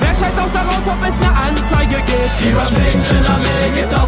Wer scheißt auch darauf, ob es eine Anzeige gibt? Die Waschbäckchen am Meer gibt auch